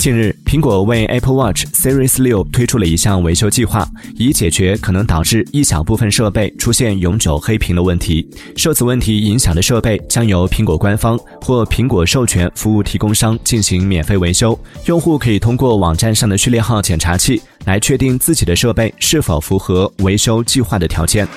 近日苹果为 apple watch series 六推出了一项维修计划以解决可能导致一小部分设备出现永久黑屏的问题。受此问题影响的设备将由苹果官方或苹果授权服务提供商进行免费维修用户可以通过网站上的序列号检查器来确定自己的设备是否符合维修计划的条件。